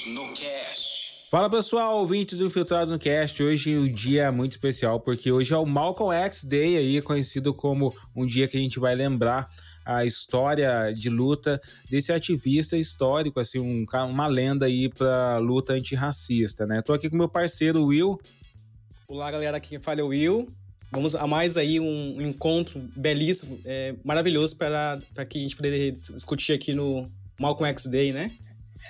Infiltrados no Cast. Fala pessoal, ouvintes do Infiltrados no Cast. Hoje o dia é muito especial porque hoje é o Malcolm X Day, aí conhecido como um dia que a gente vai lembrar a história de luta desse ativista histórico, assim, um, uma lenda aí para luta antirracista, né? Tô aqui com meu parceiro Will. Olá, galera, aqui quem fala é o Will. Vamos a mais aí um, um encontro belíssimo, é, maravilhoso para que a gente poder discutir aqui no Malcolm X Day, né?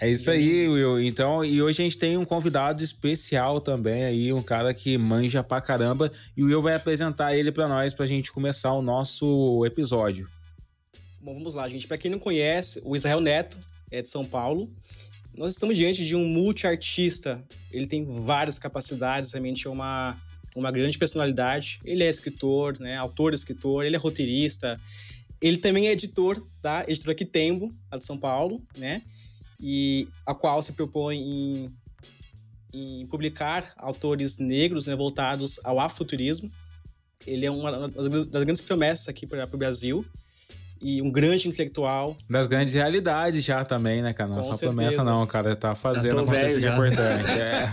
É isso aí, Will. Então, e hoje a gente tem um convidado especial também aí, um cara que manja pra caramba, e o Will vai apresentar ele para nós pra gente começar o nosso episódio. Bom, vamos lá, gente. Para quem não conhece, o Israel Neto é de São Paulo. Nós estamos diante de um multiartista. Ele tem várias capacidades, realmente é uma, uma grande personalidade. Ele é escritor, né? Autor, escritor, ele é roteirista. Ele também é editor da editora Quitembo, lá de São Paulo, né? E a qual se propõe em, em publicar autores negros né, voltados ao afrofuturismo. Ele é uma das grandes promessas aqui para o Brasil e um grande intelectual. Das grandes realidades já também, né, cara? Não é só promessa, não, cara. Tá fazendo acontecer que é importante. É.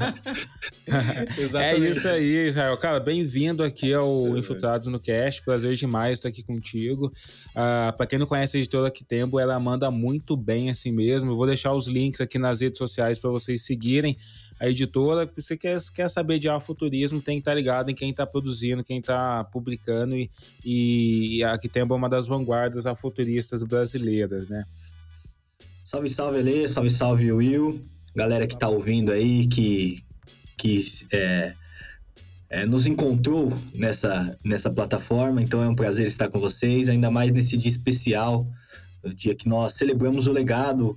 é isso aí, Israel. Cara, bem-vindo aqui ao. Infiltrados no Cast. Prazer demais estar aqui contigo. Uh, pra quem não conhece a editora Quitempo, ela manda muito bem assim mesmo. Eu vou deixar os links aqui nas redes sociais para vocês seguirem a editora. Você quer, quer saber de afuturismo, tem que estar tá ligado em quem está produzindo, quem está publicando. E, e a Quitempo é uma das vanguardas futuristas brasileiras, né? Salve, salve, Alê, salve, salve, Will. Galera que tá ouvindo aí, que, que é, é, nos encontrou nessa, nessa plataforma, então é um prazer estar com vocês, ainda mais nesse dia especial, o dia que nós celebramos o legado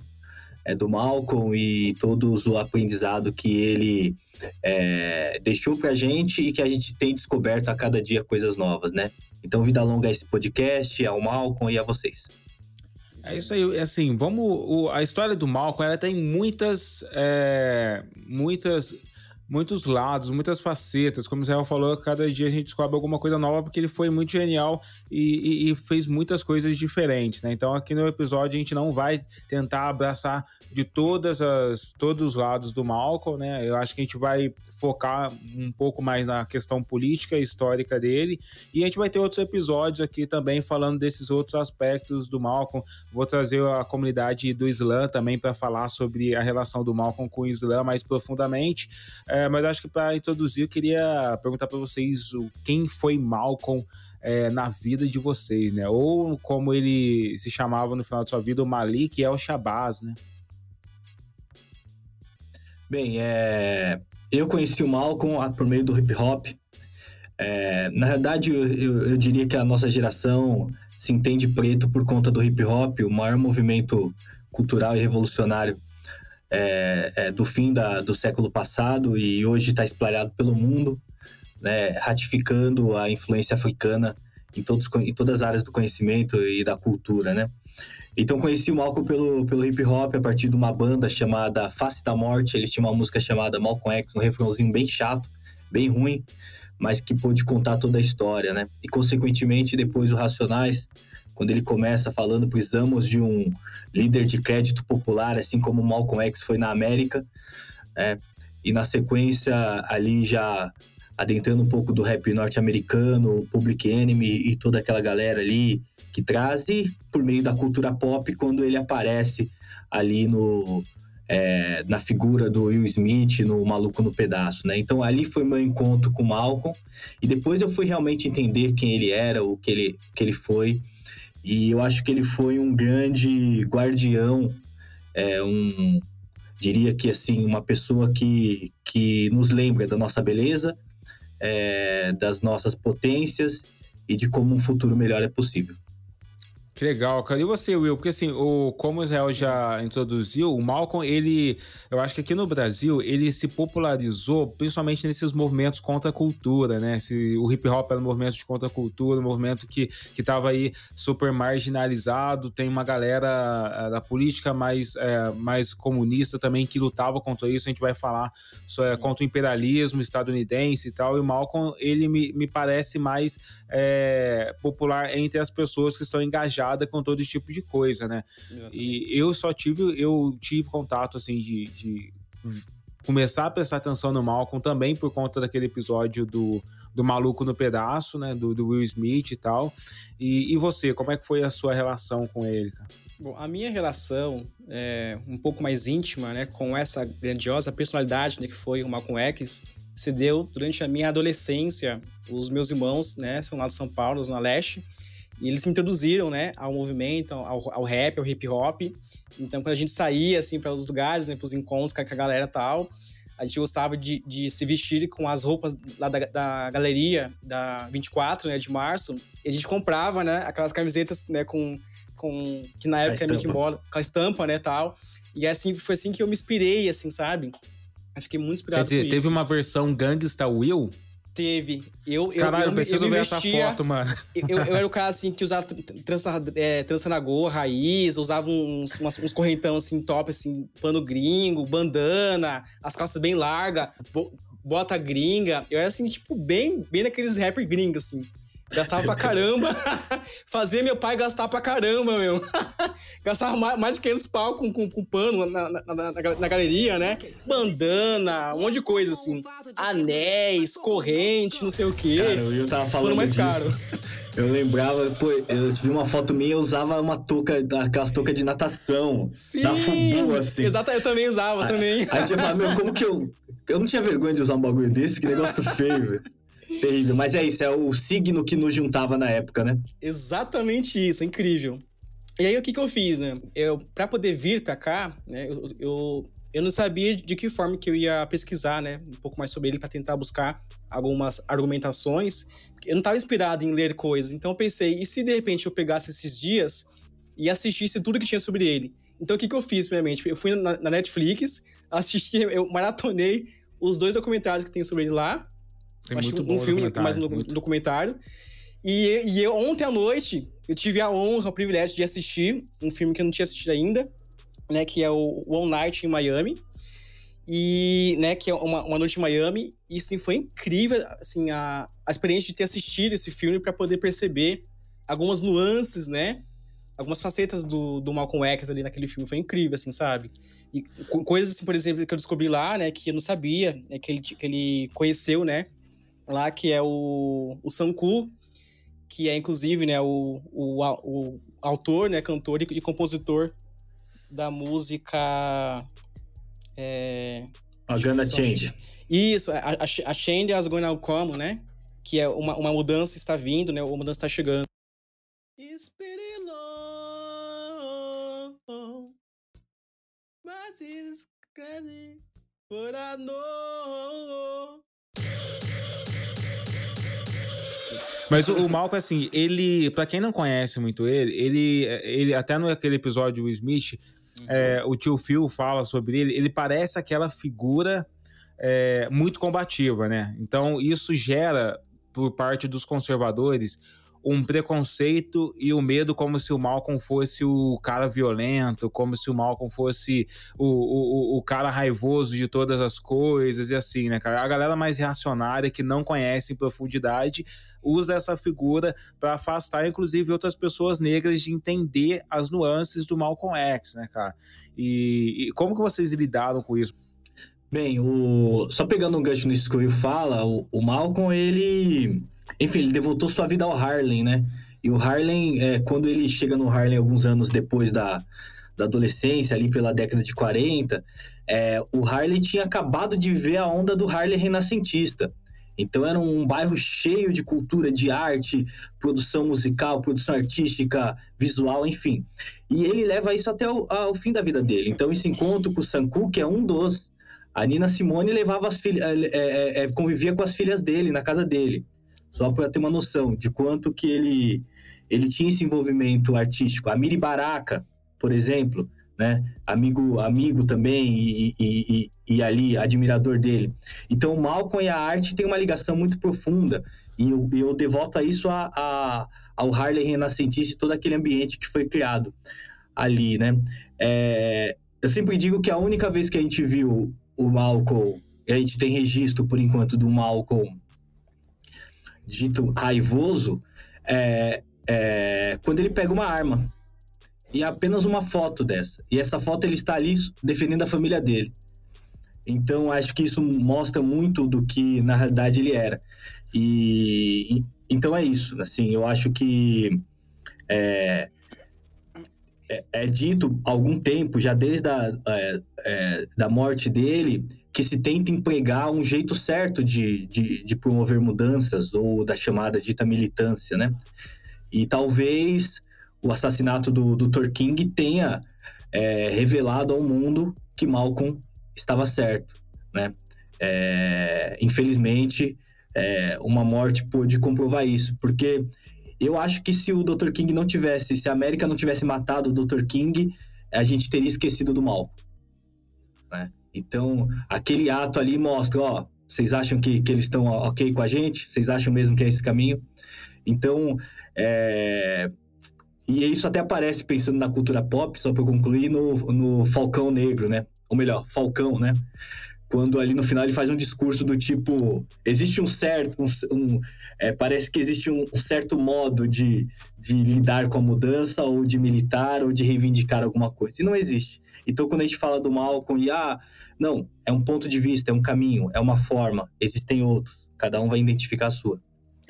é, do Malcolm e todos o aprendizado que ele é, deixou pra gente e que a gente tem descoberto a cada dia coisas novas, né? Então, vida longa a esse podcast, ao Malcolm e a vocês. É isso aí, assim, vamos. O, a história do Malcolm ela tem muitas. É, muitas muitos lados, muitas facetas. Como o Israel falou, cada dia a gente descobre alguma coisa nova porque ele foi muito genial e, e, e, fez muitas coisas diferentes, né? Então aqui no episódio a gente não vai tentar abraçar de todas as todos os lados do Malcolm, né? Eu acho que a gente vai focar um pouco mais na questão política e histórica dele e a gente vai ter outros episódios aqui também falando desses outros aspectos do Malcolm. Vou trazer a comunidade do Islã também para falar sobre a relação do Malcolm com o Islã mais profundamente. É, é, mas acho que para introduzir, eu queria perguntar para vocês o, quem foi Malcolm é, na vida de vocês, né? Ou como ele se chamava no final de sua vida, o Malik El Shabazz, né? Bem, é, eu conheci o Malcolm por meio do hip hop. É, na verdade, eu, eu, eu, diria que a nossa geração se entende preto por conta do hip hop, o maior movimento cultural e revolucionário é, é, do fim da, do século passado e hoje está espalhado pelo mundo, né, ratificando a influência africana em, todos, em todas as áreas do conhecimento e da cultura, né? Então conheci o Malcolm pelo, pelo hip hop a partir de uma banda chamada Face da Morte. Eles tinham uma música chamada Malcolm X, um refrãozinho bem chato, bem ruim, mas que pôde contar toda a história, né? E consequentemente depois o Racionais quando ele começa falando precisamos de um líder de crédito popular, assim como Malcolm X foi na América, é, e na sequência ali já adentrando um pouco do rap norte-americano, Public Enemy e toda aquela galera ali que traz, e por meio da cultura pop, quando ele aparece ali no, é, na figura do Will Smith no Maluco no Pedaço, né? Então ali foi meu encontro com Malcolm e depois eu fui realmente entender quem ele era, o que ele, que ele foi e eu acho que ele foi um grande guardião, é, um diria que assim uma pessoa que, que nos lembra da nossa beleza, é, das nossas potências e de como um futuro melhor é possível. Que legal, cara. E você, Will? Porque assim, o, como o Israel já introduziu, o Malcolm, ele. Eu acho que aqui no Brasil, ele se popularizou principalmente nesses movimentos contra a cultura, né? Se, o hip hop era um movimento de contra a cultura, um movimento que, que tava aí super marginalizado. Tem uma galera eh, da política mais, é, mais comunista também que lutava contra isso. A gente vai falar é, contra o imperialismo estadunidense e tal. E o Malcolm, ele me, me parece mais é, popular entre as pessoas que estão engajadas preocupada com todo esse tipo de coisa, né? E eu só tive, eu tive contato, assim, de, de começar a prestar atenção no Malcolm também por conta daquele episódio do, do maluco no pedaço, né? Do, do Will Smith e tal. E, e, você, como é que foi a sua relação com ele, cara? Bom, a minha relação é um pouco mais íntima, né, com essa grandiosa personalidade né, que foi o Malcolm X, se deu durante a minha adolescência. Os meus irmãos, né, são lá de São Paulo, Zona Leste, e eles me introduziram, né, ao movimento, ao, ao rap, ao hip hop. Então, quando a gente saía, assim, para os lugares, né, para os encontros com a galera e tal, a gente gostava de, de se vestir com as roupas lá da, da galeria da 24, né, de março. E a gente comprava, né, aquelas camisetas, né, com, com que na época era Mickey Mouse, com a estampa, né, tal. E assim, foi assim que eu me inspirei, assim, sabe? Eu fiquei muito inspirado Quer dizer, teve uma versão Gangsta Will? Teve. Eu, Caralho, eu, eu preciso eu ver vestia, essa foto, mano. Eu, eu, era o cara, assim, que usava trança, é, trança na goa, raiz, usava uns, umas, uns correntão, assim, top, assim, pano gringo, bandana, as calças bem largas, bota gringa. Eu era, assim, tipo, bem, bem naqueles rapper gringos, assim. Gastava pra caramba. Fazia meu pai gastar pra caramba, meu. Gastava mais, de 500 pau com, com, com pano na, na, na, na, galeria, né? Bandana, um monte de coisa, assim. Anéis, corrente, não sei o quê. Cara, eu tava falando mais disso. caro. Eu lembrava, pô, eu tive uma foto minha, eu usava uma touca, aquelas toucas de natação. Sim, da Fubu, assim. Exato, eu também usava, também. Aí você fala, meu, como que eu... Eu não tinha vergonha de usar um bagulho desse, que negócio feio, velho. Terrível. Mas é isso, é o signo que nos juntava na época, né? Exatamente isso, é incrível. E aí, o que, que eu fiz, né? Eu, pra poder vir pra cá, né, eu, eu, eu não sabia de que forma que eu ia pesquisar, né? Um pouco mais sobre ele para tentar buscar algumas argumentações. Eu não estava inspirado em ler coisas, então eu pensei, e se de repente eu pegasse esses dias e assistisse tudo que tinha sobre ele? Então, o que, que eu fiz, primeiramente? Eu fui na, na Netflix, assisti, eu maratonei os dois documentários que tem sobre ele lá, acho muito um filme, mais um muito. documentário. E, e eu, ontem à noite, eu tive a honra, o privilégio de assistir um filme que eu não tinha assistido ainda, né? Que é o One Night em Miami. E, né, que é uma, uma noite em Miami. E isso foi incrível, assim, a, a experiência de ter assistido esse filme para poder perceber algumas nuances, né? Algumas facetas do, do Malcolm X ali naquele filme. Foi incrível, assim, sabe? E coisas, assim, por exemplo, que eu descobri lá, né, que eu não sabia, né, que, ele, que ele conheceu, né, lá, que é o, o Sanku, que é inclusive né, o, o, o autor, né, cantor e, e compositor da música. É, a Gonna Change. Isso, a, a, Change as Gonna Come, né? Que é uma, uma mudança está vindo, né? Uma mudança está chegando. But I know Mas o, o Malcolm, assim, ele, para quem não conhece muito ele, ele, ele até naquele episódio do Smith, uhum. é, o tio Phil fala sobre ele, ele parece aquela figura é, muito combativa, né? Então isso gera, por parte dos conservadores, um preconceito e o um medo como se o Malcolm fosse o cara violento, como se o Malcolm fosse o, o, o cara raivoso de todas as coisas e assim, né, cara? A galera mais reacionária que não conhece em profundidade usa essa figura para afastar, inclusive, outras pessoas negras de entender as nuances do Malcolm X, né, cara? E, e como que vocês lidaram com isso? Bem, o... só pegando um gancho nisso que o fala, o, o Malcolm, ele enfim, ele devotou sua vida ao Harlem, né? E o Harlem, é, quando ele chega no Harlem alguns anos depois da, da adolescência, ali pela década de 40, é, o Harlem tinha acabado de ver a onda do Harlem renascentista. Então era um bairro cheio de cultura, de arte, produção musical, produção artística, visual, enfim. E ele leva isso até o ao fim da vida dele. Então esse encontro com o Sanku, que é um dos, a Nina Simone levava as filhas, é, é, é, convivia com as filhas dele na casa dele só para ter uma noção de quanto que ele, ele tinha esse envolvimento artístico. A Miri Baraka, por exemplo, né? Amigo, amigo também e, e, e, e, ali admirador dele. Então, o Malcolm e a arte tem uma ligação muito profunda e eu, eu devoto a isso a, a, ao Harley renascentista e todo aquele ambiente que foi criado ali, né? É, eu sempre digo que a única vez que a gente viu o Malcolm, a gente tem registro por enquanto do Malcolm dito raivoso, é, é, quando ele pega uma arma e apenas uma foto dessa. E essa foto ele está ali defendendo a família dele. Então acho que isso mostra muito do que na realidade ele era. E, e então é isso. Assim, eu acho que é, é, é dito há algum tempo, já desde a é, é, da morte dele, que se tenta empregar um jeito certo de, de, de promover mudanças ou da chamada dita militância, né? E talvez o assassinato do Dr. King tenha é, revelado ao mundo que Malcolm estava certo, né? É, infelizmente, é, uma morte pôde comprovar isso, porque eu acho que se o Dr. King não tivesse, se a América não tivesse matado o Dr. King, a gente teria esquecido do Malcolm, né? Então, aquele ato ali mostra, ó, vocês acham que, que eles estão ok com a gente? Vocês acham mesmo que é esse caminho? Então, é, e isso até aparece, pensando na cultura pop, só para concluir, no, no Falcão Negro, né? Ou melhor, Falcão, né? Quando ali no final ele faz um discurso do tipo: existe um certo. Um, um é, parece que existe um, certo modo de, de lidar com a mudança, ou de militar, ou de reivindicar alguma coisa. E não existe. Então, quando a gente fala do Malcolm e, ah, não, é um ponto de vista, é um caminho, é uma forma, existem outros. Cada um vai identificar a sua.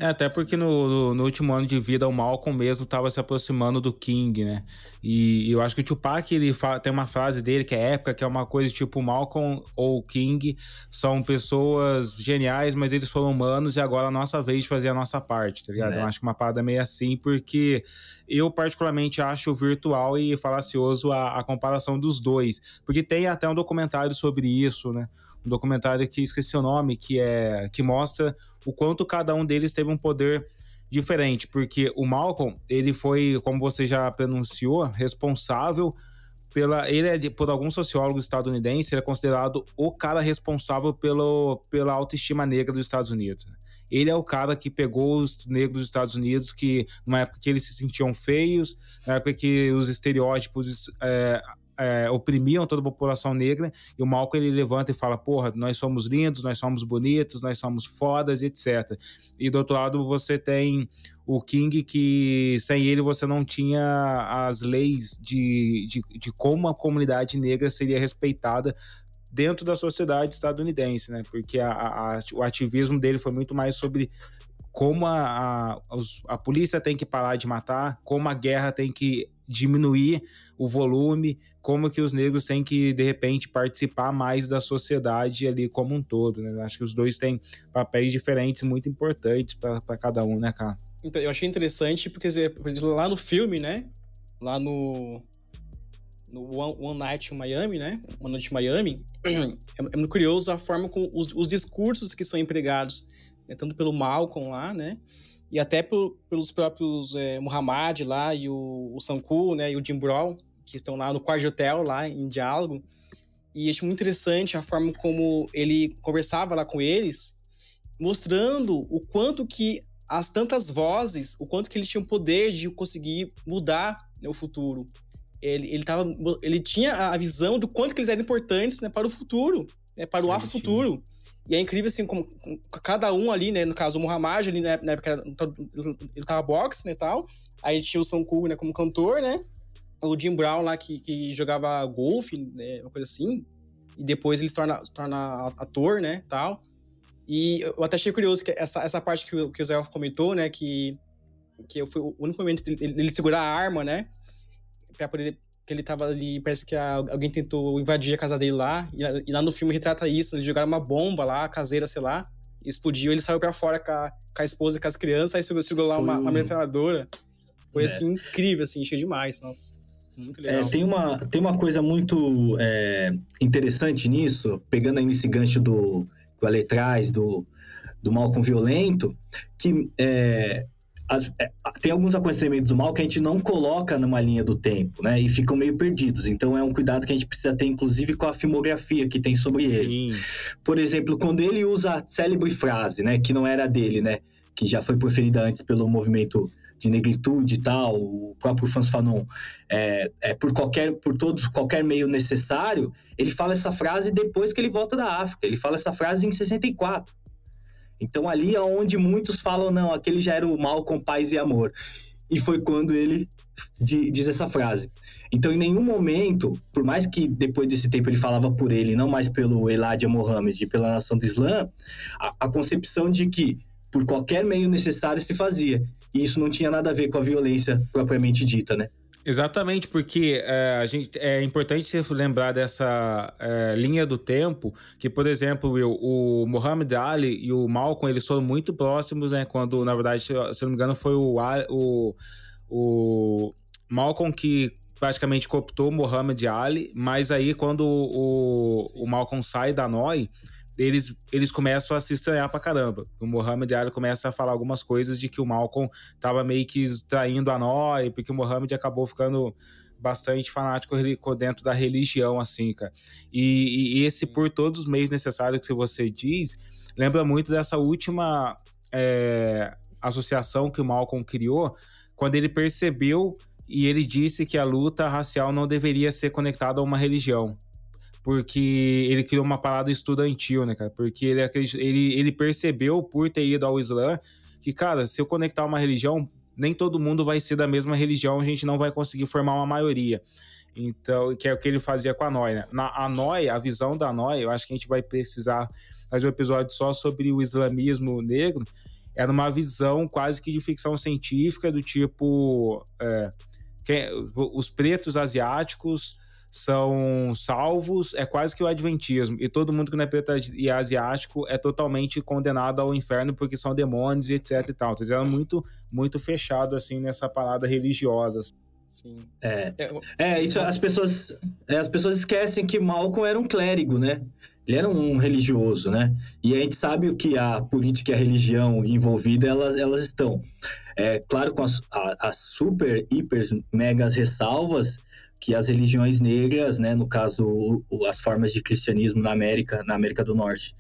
É, até porque no, no, no, último ano de vida o Malcolm mesmo estava se aproximando do King, né? E, e eu acho que o Tupac ele fala, tem uma frase dele que é épica, que é uma coisa tipo Malcolm ou King são pessoas geniais, mas eles foram humanos e agora é a nossa vez de fazer a nossa parte, tá ligado? É. Eu acho que uma parada meio assim, porque eu particularmente acho virtual e falacioso a, a comparação dos dois, porque tem até um documentário sobre isso, né? um documentário que esqueci o nome, que é que mostra o quanto cada um deles teve um poder diferente, porque o Malcolm, ele foi, como você já pronunciou, responsável pela ele é por alguns sociólogos estadunidenses, ele é considerado o cara responsável pelo, pela autoestima negra dos Estados Unidos. Ele é o cara que pegou os negros dos Estados Unidos, que numa época que eles se sentiam feios, na época que os estereótipos é, é, oprimiam toda a população negra, e o Malcolm ele levanta e fala: porra, nós somos lindos, nós somos bonitos, nós somos fodas, etc. E do outro lado você tem o King, que sem ele você não tinha as leis de, de, de como a comunidade negra seria respeitada dentro da sociedade estadunidense, né? Porque a, a, o ativismo dele foi muito mais sobre como a, a, a polícia tem que parar de matar, como a guerra tem que diminuir o volume, como que os negros têm que, de repente, participar mais da sociedade ali como um todo, né? Acho que os dois têm papéis diferentes muito importantes para cada um, né, cara? Então, eu achei interessante porque, por exemplo, lá no filme, né? Lá no, no One, One Night in Miami, né? One Night in Miami, é, é muito curioso a forma como os, os discursos que são empregados, né? tanto pelo Malcolm lá, né? e até por, pelos próprios é, Muhammad lá e o, o Sanku, né, e o Jim Brown, que estão lá no quarto hotel, lá em diálogo. E acho muito interessante a forma como ele conversava lá com eles, mostrando o quanto que as tantas vozes, o quanto que ele tinha o poder de conseguir mudar né, o futuro. Ele, ele, tava, ele tinha a visão do quanto que eles eram importantes né, para o futuro, né, para o afro-futuro. E é incrível, assim, como, cada um ali, né? No caso, o Muhammad, ali, né, na época, ele tava boxe, né, tal. Aí tinha o Kung, né, como cantor, né? O Jim Brown lá, que, que jogava golfe, né, uma coisa assim. E depois ele se torna, se torna ator, né, tal. E eu até achei curioso que essa, essa parte que, o, que o Zé comentou, né, que, que foi o único momento dele, ele segurar a arma, né, pra poder que ele tava ali, parece que alguém tentou invadir a casa dele lá, e, lá no filme retrata isso, eles jogaram uma bomba lá, caseira, sei lá, explodiu, ele saiu para fora com a, com a, esposa e com as crianças, aí segurou, segurou lá uma, uma metralhadora. Foi, é. assim, incrível, assim, cheio demais, nossa. Muito é, legal. É, tem, uma, tem uma coisa muito é, interessante nisso, pegando aí nesse gancho do que o Ale traz, do, do mal com violento, que é, as, é, tem alguns acontecimentos do mal que a gente não coloca numa linha do tempo, né? E ficam meio perdidos. Então é um cuidado que a gente precisa ter, inclusive, com a filmografia que tem sobre Sim. ele. Por exemplo, quando ele usa a célebre frase, né? Que não era dele, né? Que já foi proferida antes pelo movimento de negritude e tal, o próprio Franz Fanon, é, é, por qualquer, por todos, qualquer meio necessário, ele fala essa frase depois que ele volta da África. Ele fala essa frase em 64. Então ali é onde muitos falam, não, aquele já era o mal com paz e amor. e foi quando ele diz essa frase. Então, em nenhum momento, por mais que depois desse tempo ele falava por ele, não mais pelo Eladia Mohammed e pela nação do Islã, a, a concepção de que por qualquer meio necessário se fazia. E isso não tinha nada a ver com a violência propriamente dita, né? Exatamente, porque é, a gente, é importante lembrar dessa é, linha do tempo, que, por exemplo, Will, o Muhammad Ali e o Malcolm, eles foram muito próximos, né? Quando, na verdade, se não me engano, foi o, o, o Malcolm que praticamente cooptou o Muhammad Ali, mas aí quando o, o Malcolm sai da NOI, eles, eles começam a se estranhar pra caramba. O Muhammad Ali começa a falar algumas coisas de que o Malcolm tava meio que traindo a Noi, porque o Muhammad acabou ficando bastante fanático dentro da religião, assim, cara. E, e esse por todos os meios necessários que você diz, lembra muito dessa última é, associação que o Malcolm criou, quando ele percebeu e ele disse que a luta racial não deveria ser conectada a uma religião porque ele criou uma parada estudantil, né, cara? Porque ele, ele, ele percebeu, por ter ido ao Islã, que, cara, se eu conectar uma religião, nem todo mundo vai ser da mesma religião, a gente não vai conseguir formar uma maioria. Então, que é o que ele fazia com a Noi, né? Na, a Noi, a visão da Noi, eu acho que a gente vai precisar fazer um episódio só sobre o islamismo negro. Era uma visão quase que de ficção científica, do tipo. É, que, os pretos asiáticos são salvos, é quase que o adventismo. E todo mundo que não é preto e asiático é totalmente condenado ao inferno porque são demônios e etc e tal. Então, eles eram muito, muito fechados, assim, nessa parada religiosa. Sim. É, é, é isso as pessoas, é, as pessoas esquecem que Malcolm era um clérigo, né? Ele era um religioso, né? E a gente sabe o que a política e a religião envolvida elas, elas estão. É claro, com as, a, as super, hiper, megas ressalvas que as religiões negras, né, no caso o, as formas de cristianismo na América, na América do Norte,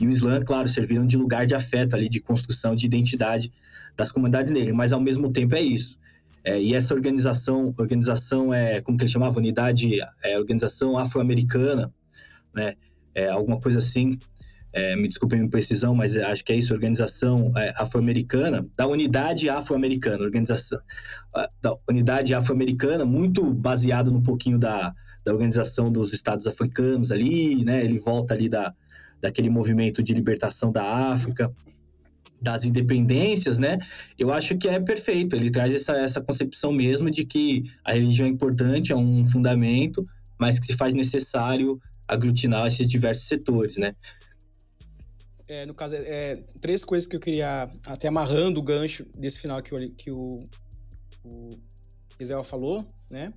e o Islã, claro, serviram de lugar de afeto ali, de construção de identidade das comunidades negras, mas ao mesmo tempo é isso. É, e essa organização, organização é como que ele chamava, unidade, é, organização afro-americana, né, é, alguma coisa assim, é, me desculpem a imprecisão, mas acho que é isso, organização é, afro-americana, da unidade afro-americana, organização da unidade afro-americana, muito baseado no pouquinho da, da organização dos estados africanos ali, né? Ele volta ali da, daquele movimento de libertação da África, das independências, né? Eu acho que é perfeito. Ele traz essa, essa concepção mesmo de que a religião é importante, é um fundamento, mas que se faz necessário aglutinar esses diversos setores, né? É, no caso, é, é, três coisas que eu queria, até amarrando o gancho desse final que, o, que o, o Israel falou, né?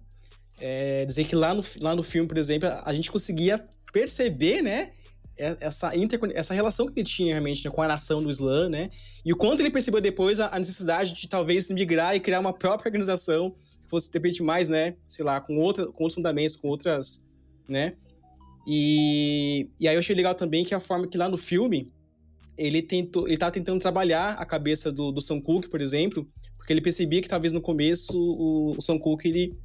É dizer que lá no, lá no filme, por exemplo, a gente conseguia perceber, né? Essa, inter, essa relação que ele tinha realmente né, com a nação do Islã, né? E o quanto ele percebeu depois a, a necessidade de talvez migrar e criar uma própria organização que fosse, de repente, mais, né? Sei lá, com, outra, com outros fundamentos, com outras, né? E, e aí eu achei legal também que a forma que lá no filme ele tentou, ele estava tentando trabalhar a cabeça do, do Sam Cooke, por exemplo, porque ele percebia que talvez no começo o, o Sam Cooke ele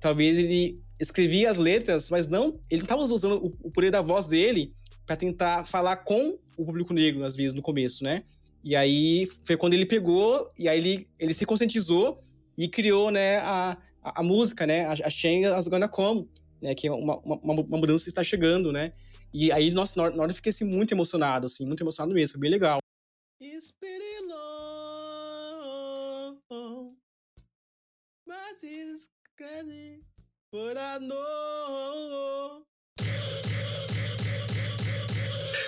talvez ele escrevia as letras, mas não, ele não estava usando o, o, poder da voz dele para tentar falar com o público negro às vezes no começo, né? E aí foi quando ele pegou e aí ele, ele se conscientizou e criou, né, a, a, a música, né, a, a Shang As Gonna Come, né, que é uma, uma, uma mudança que está chegando, né? E aí, nossa, na hora, na hora eu fiquei assim, muito emocionado, assim, muito emocionado mesmo, foi bem legal.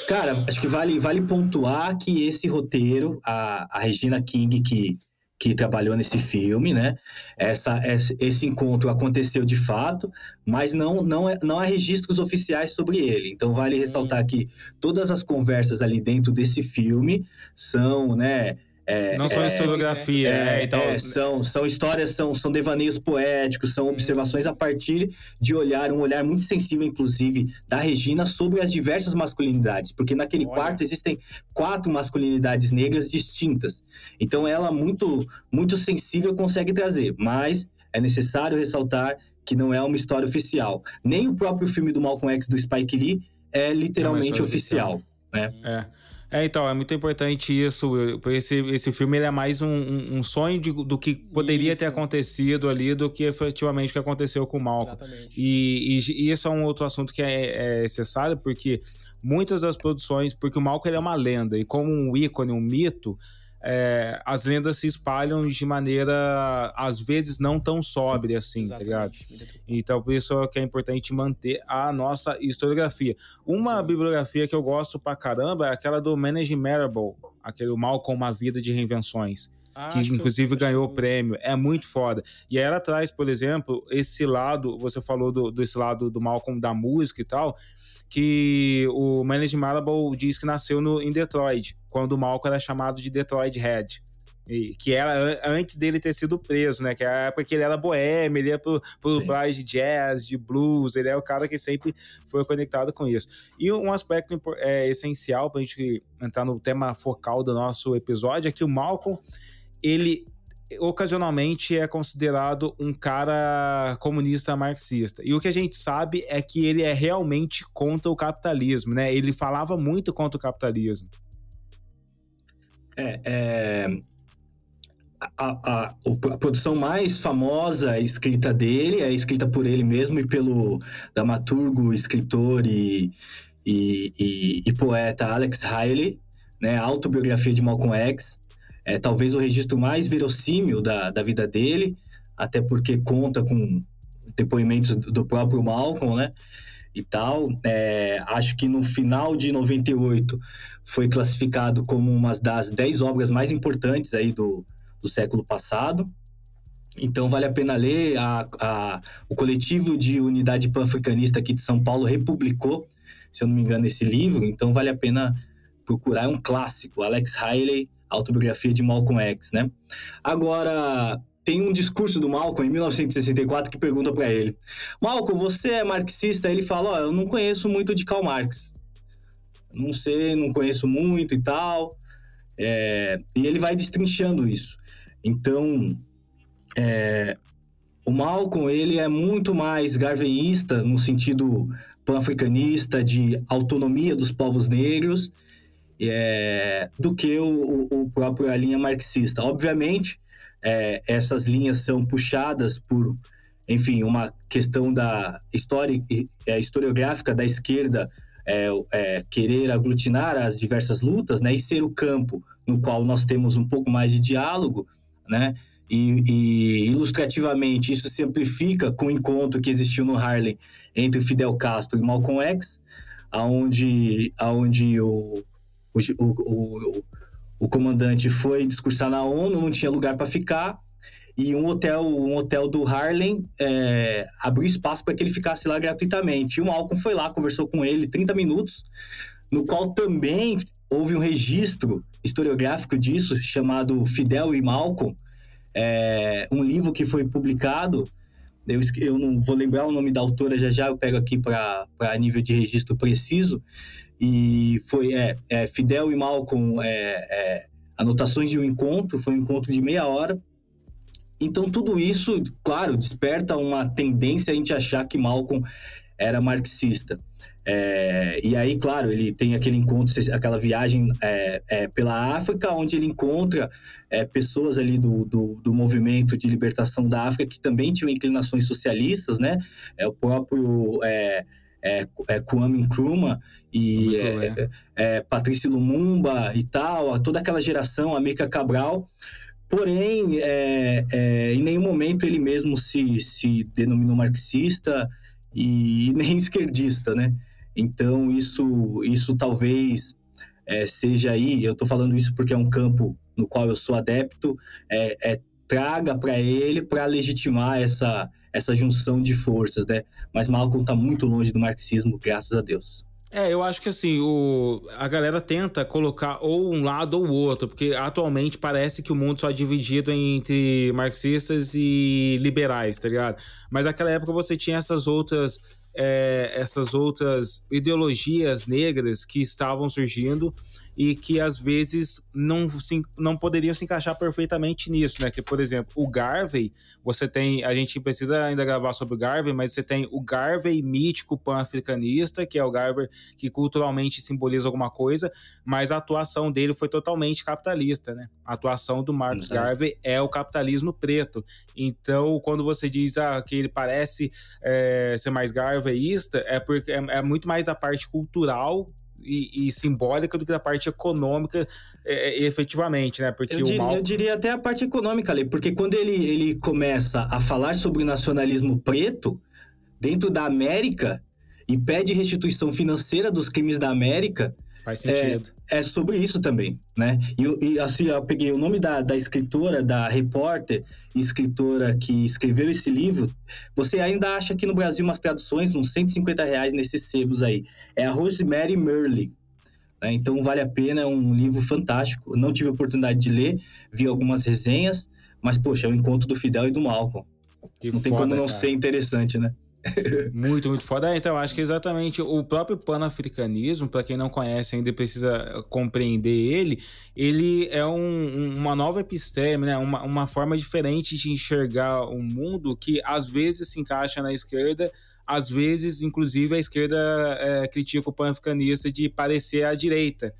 Cara, acho que vale, vale pontuar que esse roteiro, a, a Regina King, que que trabalhou nesse filme, né? Essa, esse encontro aconteceu de fato, mas não, não, é, não há registros oficiais sobre ele. Então vale ressaltar que todas as conversas ali dentro desse filme são, né? É, não são é, historiografia, é? Então... É, são, são histórias, são, são devaneios poéticos, são observações a partir de olhar, um olhar muito sensível, inclusive, da Regina sobre as diversas masculinidades, porque naquele Olha. quarto existem quatro masculinidades negras distintas. Então ela, muito, muito sensível, consegue trazer, mas é necessário ressaltar que não é uma história oficial. Nem o próprio filme do Malcolm X do Spike Lee é literalmente oficial, oficial, né? É. É, então, é muito importante isso. Esse, esse filme ele é mais um, um sonho de, do que poderia isso. ter acontecido ali do que efetivamente o que aconteceu com o Malcolm. E, e, e, isso é um outro assunto que é, é necessário, porque muitas das produções, porque o Malcolm ele é uma lenda, e como um ícone, um mito, é, as lendas se espalham de maneira, às vezes, não tão sóbria assim, Exatamente. tá ligado? Então, por isso é que é importante manter a nossa historiografia. Uma Sim. bibliografia que eu gosto pra caramba é aquela do Manage Marable, aquele Mal com uma Vida de Reinvenções. Ah, que inclusive ganhou o prêmio. É muito foda. E aí ela traz, por exemplo, esse lado, você falou do, desse lado do Malcolm da música e tal, que o Manage Marable diz que nasceu no, em Detroit, quando o Malcolm era chamado de Detroit Head. E, que era antes dele ter sido preso, né? Que era a época que ele era boêmio, ele ia pro, pro bars de jazz, de blues, ele é o cara que sempre foi conectado com isso. E um aspecto é, essencial pra gente entrar no tema focal do nosso episódio é que o Malcolm, ele ocasionalmente é considerado um cara comunista marxista. E o que a gente sabe é que ele é realmente contra o capitalismo, né? Ele falava muito contra o capitalismo. É, é... A, a, a, produção mais famosa escrita dele é escrita por ele mesmo e pelo dramaturgo, escritor e, e, e, e poeta Alex Haley, né? Autobiografia de Malcolm X é talvez o registro mais verossímil da, da vida dele, até porque conta com depoimentos do próprio Malcolm, né? E tal. É, acho que no final de 98 foi classificado como uma das 10 obras mais importantes aí do, do século passado. Então vale a pena ler. A, a, o coletivo de unidade pan-africanista aqui de São Paulo republicou, se eu não me engano, esse livro. Então vale a pena procurar. É um clássico. Alex Haley, autobiografia de Malcolm X, né? Agora, tem um discurso do Malcolm em 1964 que pergunta para ele: Malcolm, você é marxista? Ele fala: Ó, oh, eu não conheço muito de Karl Marx. Não sei, não conheço muito e tal. É, e ele vai destrinchando isso. Então, é, o Malcolm ele é muito mais garveísta no sentido pan-africanista de autonomia dos povos negros é, do que o, o, próprio a linha marxista. Obviamente, é, essas linhas são puxadas por, enfim, uma questão da história, é, historiográfica da esquerda é, é, querer aglutinar as diversas lutas, né, e ser o campo no qual nós temos um pouco mais de diálogo, né, e, e, ilustrativamente isso se amplifica com o encontro que existiu no Harlem entre Fidel Castro e Malcolm X, aonde, aonde o, o, o, o comandante foi discursar na ONU, não tinha lugar para ficar, e um hotel, um hotel do Harlem é, abriu espaço para que ele ficasse lá gratuitamente. E o Malcolm foi lá, conversou com ele 30 minutos, no qual também houve um registro historiográfico disso, chamado Fidel e Malcolm, é, um livro que foi publicado. Eu, eu não vou lembrar o nome da autora já já, eu pego aqui para nível de registro preciso, e foi é, é, Fidel e Malcolm, é, é, anotações de um encontro, foi um encontro de meia hora. Então, tudo isso, claro, desperta uma tendência a gente achar que Malcolm era marxista. É, e aí, claro, ele tem aquele encontro, aquela viagem é, é, pela África, onde ele encontra é, pessoas ali do, do, do, movimento de libertação da África que também tinham inclinações socialistas, né? É o próprio é, é, é, Kwame Nkrumah e é, é, é, Patrícia Lumumba e tal, toda aquela geração, América Cabral. Porém, em nenhum momento ele mesmo se, se denominou marxista e nem esquerdista, né? Então, isso, isso talvez é, seja aí, eu estou falando isso porque é um campo no qual eu sou adepto, é, traga para ele para legitimar essa, essa junção de forças, né? Mas Malcolm está muito longe do marxismo, graças a Deus. É, eu acho que assim, o, a galera tenta colocar ou um lado ou o outro, porque atualmente parece que o mundo só é dividido entre marxistas e liberais, tá ligado? Mas naquela época você tinha essas outras. É, essas outras ideologias negras que estavam surgindo e que às vezes não, se, não poderiam se encaixar perfeitamente nisso, né? Que, por exemplo, o Garvey, você tem. A gente precisa ainda gravar sobre o Garvey, mas você tem o Garvey mítico pan-africanista, que é o Garvey que culturalmente simboliza alguma coisa, mas a atuação dele foi totalmente capitalista, né? A atuação do Exato. Garvey é o capitalismo preto. Então, quando você diz ah, que ele parece é, ser mais garveyista, é porque é, é muito mais a parte cultural e, e, simbólica do que a parte econômica é, é, efetivamente, né? Porque eu, diria, mal... eu diria até a parte econômica ali, porque quando ele, ele começa a falar sobre o nacionalismo preto dentro da América e pede restituição financeira dos crimes da América, Faz sentido. É, é sobre isso também, né? E, e, assim, eu peguei o nome da, da escritora, da repórter e escritora que escreveu esse livro. Você ainda acha aqui no Brasil umas traduções, uns 150 reais nesses sebos aí. É a Rosemary Merlin. Né? Então vale a pena, é um livro fantástico. não tive a oportunidade de ler, vi algumas resenhas, mas, poxa, é o encontro do Fidel e do Malcolm. Que não foda, tem como não cara. ser interessante, né? Muito, muito foda. É, então, acho que exatamente o próprio panafricanismo, para quem não conhece ainda precisa compreender ele, ele é um, uma nova episteme, né? uma, uma forma diferente de enxergar o mundo que às vezes se encaixa na esquerda, às vezes, inclusive, a esquerda é, critica o panafricanista de parecer à direita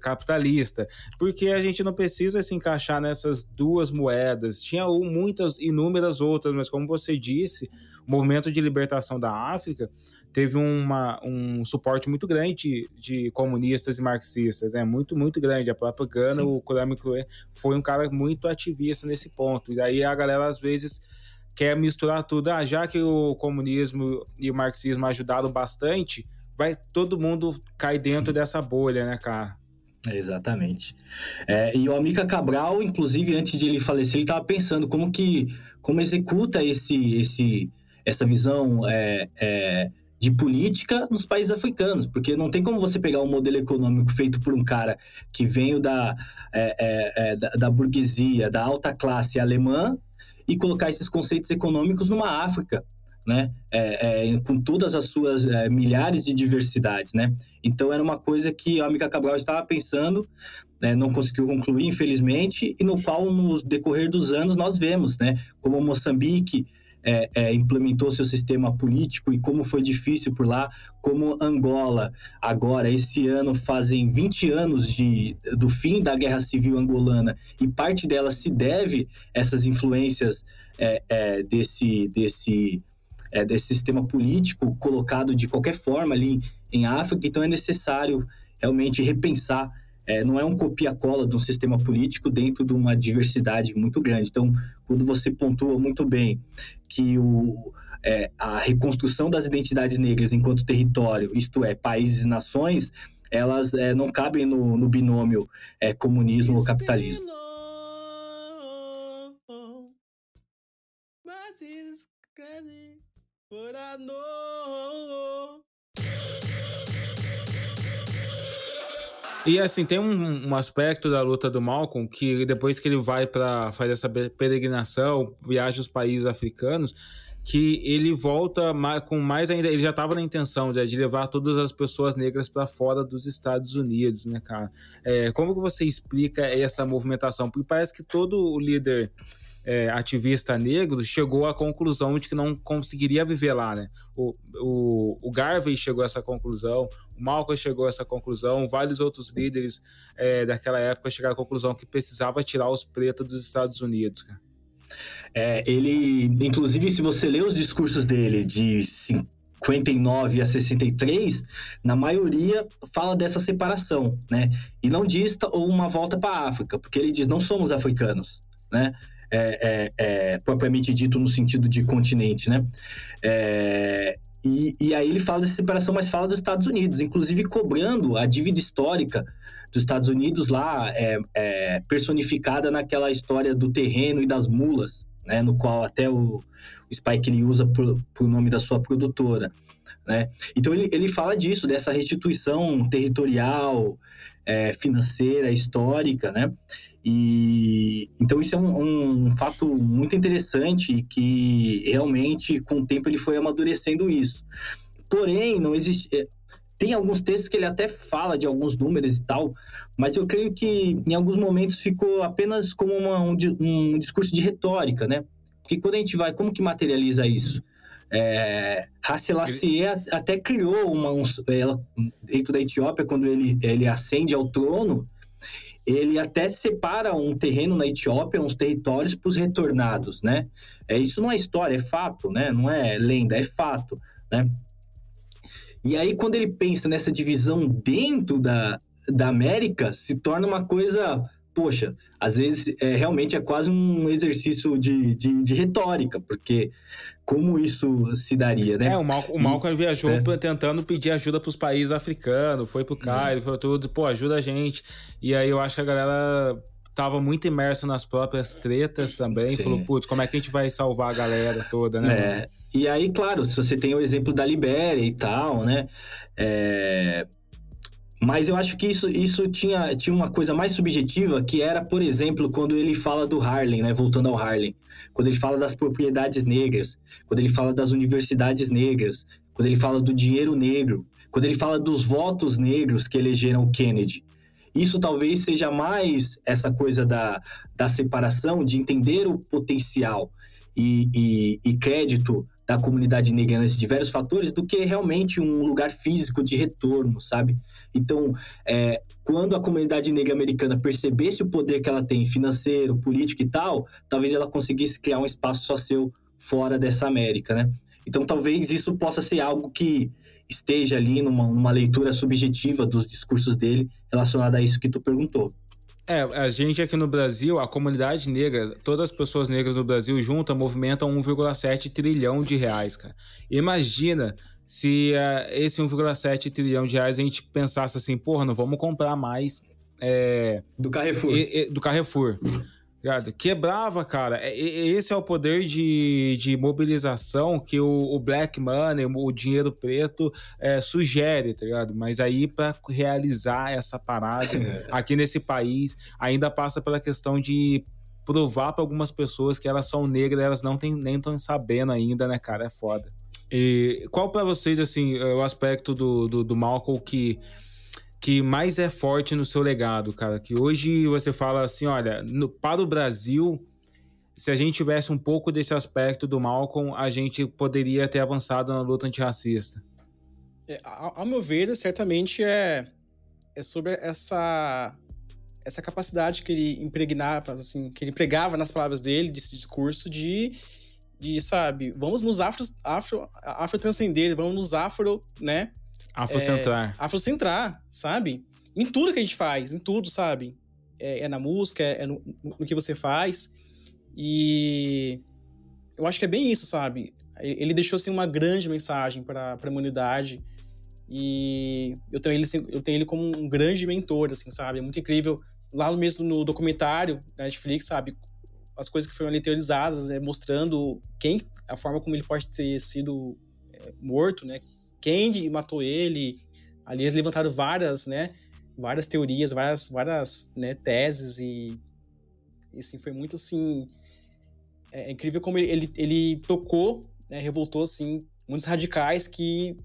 capitalista, porque a gente não precisa se encaixar nessas duas moedas. Tinha muitas, inúmeras outras, mas como você disse, o movimento de libertação da África teve uma, um suporte muito grande de, comunistas e marxistas, né? Muito, muito grande. A própria Gana, Sim. o Kwame Klue, foi um cara muito ativista nesse ponto. E daí a galera, às vezes, quer misturar tudo. Ah, já que o comunismo e o marxismo ajudaram bastante, vai todo mundo cair dentro Sim. dessa bolha, né, cara? Exatamente. É, e o Amica Cabral, inclusive, antes de ele falecer, ele estava pensando como que como executa esse, esse, essa visão é, é, de política nos países africanos, porque não tem como você pegar um modelo econômico feito por um cara que veio da, é, é, é, da, da burguesia, da alta classe alemã, e colocar esses conceitos econômicos numa África né? É, é, com todas as suas é, milhares de diversidades, né? Então era uma coisa que a Amica Cabral estava pensando, né? não conseguiu concluir, infelizmente, e no qual no decorrer dos anos nós vemos, né? Como Moçambique é, é, implementou seu sistema político e como foi difícil por lá, como Angola, agora, esse ano, fazem 20 anos de, do fim da Guerra Civil Angolana e parte dela se deve a essas influências é desse, desse é, desse sistema político colocado de qualquer forma ali em África, então é necessário realmente repensar. É, não é um copia-cola de um sistema político dentro de uma diversidade muito grande. Então, quando você pontua muito bem que o, é, a reconstrução das identidades negras enquanto território, isto é, países e nações, elas é, não cabem no, no binômio é, comunismo ou capitalismo. Know. E assim, tem um, um, aspecto da luta do Malcolm que depois que ele vai para fazer essa peregrinação, viaja aos países africanos, que ele volta com mais ainda. Ele já estava na intenção de, de, levar todas as pessoas negras para fora dos Estados Unidos, né, cara? É, como que você explica essa movimentação? Porque parece que todo o líder é, ativista negro chegou à conclusão de que não conseguiria viver lá, né? O, o, o Garvey chegou a essa conclusão, o Malcolm chegou a essa conclusão, vários outros líderes é, daquela época chegaram à conclusão que precisava tirar os pretos dos Estados Unidos. É, ele, inclusive, se você ler os discursos dele de 59 a 63, na maioria fala dessa separação, né? E não diz uma volta para a África, porque ele diz não somos africanos, né? É, é, é, propriamente dito no sentido de continente, né? É, e, e, aí ele fala dessa separação, mas fala dos Estados Unidos, inclusive cobrando a dívida histórica dos Estados Unidos lá, é, personificada naquela história do terreno e das mulas, né? No qual até o, o Spike ele usa por, por nome da sua produtora. Né? Então ele, ele fala disso, dessa restituição territorial, é, financeira, histórica, né? E então isso é um, um, fato muito interessante que realmente com o tempo ele foi amadurecendo isso. Porém, não existe. É, tem alguns textos que ele até fala de alguns números e tal, mas eu creio que em alguns momentos ficou apenas como uma, um, um discurso de retórica, né? Porque quando a gente vai, como que materializa isso? É, Selassie até criou uma, um, ela, dentro da Etiópia, quando ele, ele ascende ao trono, ele até separa um terreno na Etiópia, uns territórios para os retornados, né? É, isso não é história, é fato, né? Não é lenda, é fato, né? E aí, quando ele pensa nessa divisão dentro da, da América, se torna uma coisa poxa, às vezes é, realmente é quase um exercício de, de, de retórica, porque como isso se daria, né? É, o, Mal, o Malcolm viajou é. tentando pedir ajuda para os países africanos, foi pro Cairo, foi tudo, pô, ajuda a gente. E aí eu acho que a galera tava muito imersa nas próprias tretas também, Sim. falou, putz, como é que a gente vai salvar a galera toda, né? É. E aí, claro, se você tem o exemplo da Libéria e tal, né? É mas eu acho que isso, isso tinha, tinha uma coisa mais subjetiva, que era, por exemplo, quando ele fala do Harlem, né? Voltando ao Harlem. Quando ele fala das propriedades negras, quando ele fala das universidades negras, quando ele fala do dinheiro negro, quando ele fala dos votos negros que elegeram Kennedy. Isso talvez seja mais essa coisa da, da separação, de entender o potencial e, e, e crédito da comunidade negra nesses diversos fatores do que realmente um lugar físico de retorno, sabe? Então, é, quando a comunidade negra americana percebesse o poder que ela tem financeiro, político e tal, talvez ela conseguisse criar um espaço só seu fora dessa América, né? Então, talvez isso possa ser algo que esteja ali numa, numa leitura subjetiva dos discursos dele relacionada a isso que tu perguntou. É, a gente aqui no Brasil, a comunidade negra, todas as pessoas negras no Brasil juntas movimentam 1,7 trilhão de reais, cara. Imagina se uh, esse 1,7 trilhão de reais a gente pensasse assim, porra, não vamos comprar mais. É, do Carrefour. E, e, do Carrefour. Quebrava, cara. Esse é o poder de, de mobilização que o, o black money, o dinheiro preto, é, sugere, tá ligado? Mas aí, para realizar essa parada aqui nesse país, ainda passa pela questão de provar para algumas pessoas que elas são negras, elas não tem, nem estão sabendo ainda, né, cara? É foda. E qual para vocês, assim, é o aspecto do, do, do Malcolm que que mais é forte no seu legado, cara? Que hoje você fala assim, olha, no, para o Brasil, se a gente tivesse um pouco desse aspecto do Malcolm, a gente poderia ter avançado na luta antirracista. É, ao, ao meu ver, certamente é, é sobre essa essa capacidade que ele impregnava, assim, que ele pregava nas palavras dele, desse discurso de, de sabe, vamos nos afro, afro, afro transcender, vamos nos afro, né, Afrocentrar. É, afrocentrar, sabe? Em tudo que a gente faz, em tudo, sabe? É, é na música, é no, no, que você faz. E eu acho que é bem isso, sabe? Ele deixou assim uma grande mensagem para a humanidade. E eu tenho, ele, eu tenho ele como um grande mentor, assim, sabe? É muito incrível. Lá mesmo no documentário da Netflix, sabe? As coisas que foram ali teorizadas, né? mostrando quem, a forma como ele pode ter sido é, morto, né? Kendi matou ele. Ali eles levantaram várias, né? Várias teorias, várias, várias né, teses e, e assim, foi muito assim. É, é incrível como ele, ele, tocou, né, revoltou assim, muitos radicais que.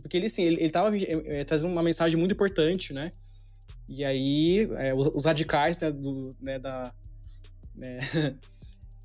Porque ele, assim, ele, ele tava é, é, trazendo uma mensagem muito importante, né? E aí, é, os, os, radicais né, do, né, da. Né,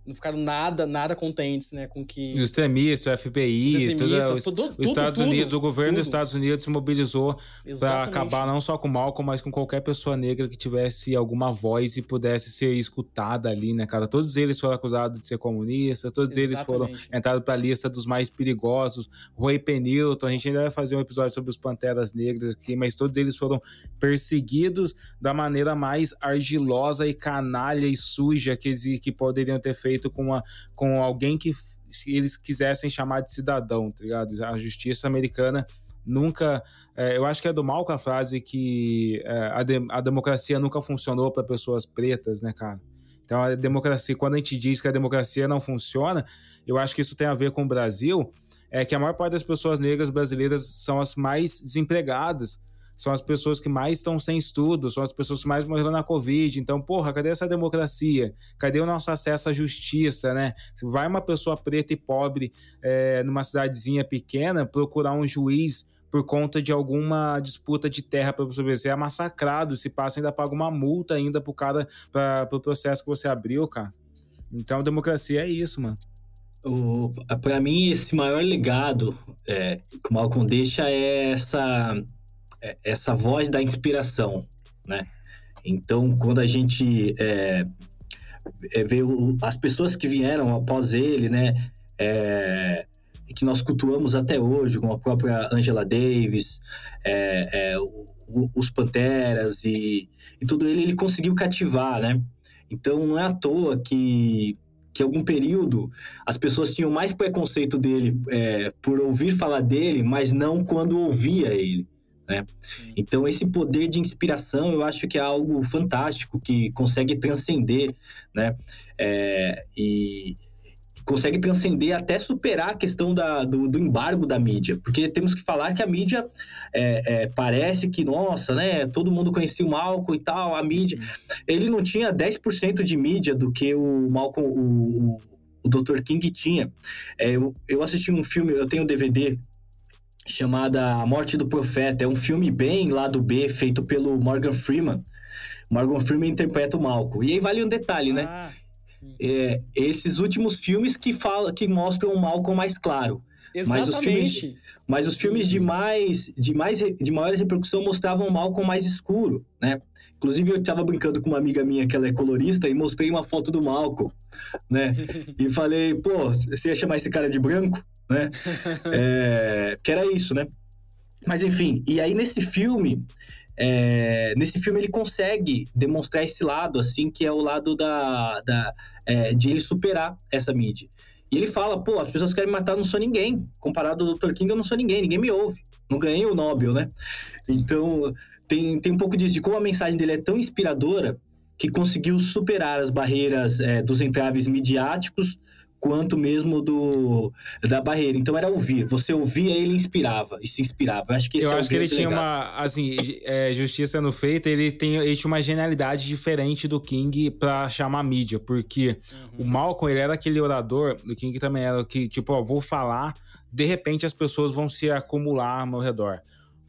não ficaram nada, nada contentes, né, com que... Os extremistas, o FBI, os, tudo, os, tudo, os Estados tudo, Unidos, o governo tudo. dos Estados Unidos se mobilizou para acabar não só com o Malcolm, mas com qualquer pessoa negra que tivesse alguma voz e pudesse ser escutada ali, né, cara? Todos eles foram acusados de ser comunistas, todos Exatamente. eles foram entrados para a lista dos mais perigosos. Roy Penilton, a gente ainda vai fazer um episódio sobre os Panteras Negras aqui, mas todos eles foram perseguidos da maneira mais argilosa e canalha e suja que, que poderiam ter feito feito com, uma, com alguém que eles quisessem chamar de cidadão, tá ligado? A justiça americana nunca. É, eu acho que é do mal com a frase que é, a, de, a democracia nunca funcionou para pessoas pretas, né, cara? Então, a democracia, quando a gente diz que a democracia não funciona, eu acho que isso tem a ver com o Brasil, é que a maior parte das pessoas negras brasileiras são as mais desempregadas são as pessoas que mais estão sem estudo, são as pessoas que mais morreram na Covid. Então, porra, cadê essa democracia? Cadê o nosso acesso à justiça, né? Vai uma pessoa preta e pobre é, numa cidadezinha pequena procurar um juiz por conta de alguma disputa de terra para você. Você é massacrado, se passa, ainda paga uma multa ainda pro cara, para pro processo que você abriu, cara. Então, democracia é isso, mano. O, pra mim, esse maior legado é, que o Malcolm deixa é essa, essa voz da inspiração, né? Então, quando a gente é, é, vê o, as pessoas que vieram após ele, né? É, que nós cultuamos até hoje, como a própria Angela Davis, é, é, o, os Panteras e, e tudo ele, ele conseguiu cativar, né? Então não é à toa que que algum período as pessoas tinham mais preconceito dele é, por ouvir falar dele, mas não quando ouvia ele. Né? Então esse poder de inspiração eu acho que é algo fantástico que consegue transcender, né? É, e, consegue transcender até superar a questão da, do, do, embargo da mídia. Porque temos que falar que a mídia é, é, parece que, nossa, né? Todo mundo conhecia o Malcolm e tal, a mídia. Ele não tinha 10% de mídia do que o Malcolm, o, o Dr. King tinha. É, eu, eu assisti um filme, eu tenho um DVD chamada A Morte do Profeta. É um filme bem lá do B, feito pelo Morgan Freeman. Morgan Freeman interpreta o Malcolm. E aí vale um detalhe, né? ah. né? é, esses últimos filmes que, fala, que mostram o Malcolm mais claro. Exatamente. Mas os filmes, mas os filmes de mais, de mais de maior repercussão mostravam o Malcolm mais escuro, né? Inclusive eu estava brincando com uma amiga minha que ela é colorista e mostrei uma foto do Malcolm, né? e falei, pô, você ia chamar esse cara de branco, né? é, que era isso, né? Mas enfim, e aí nesse filme é, nesse filme ele consegue demonstrar esse lado, assim, que é o lado da, da é, de ele superar essa mídia. E ele fala, pô, as pessoas querem me matar, eu não sou ninguém. Comparado ao Dr. King, eu não sou ninguém, ninguém me ouve. Não ganhei o Nobel, né? Então, tem, tem um pouco disso, de como a mensagem dele é tão inspiradora que conseguiu superar as barreiras é, dos entraves midiáticos quanto mesmo do da barreira. Então era ouvir. Você ouvia, ele inspirava e se inspirava. Eu acho que esse Eu é acho que ele tinha legal. uma assim é, justiça sendo feita. Ele tem ele tinha uma genialidade diferente do King para chamar mídia, porque uhum. o Malcolm ele era aquele orador do King também era que tipo, ó, vou falar, de repente as pessoas vão se acumular ao meu redor.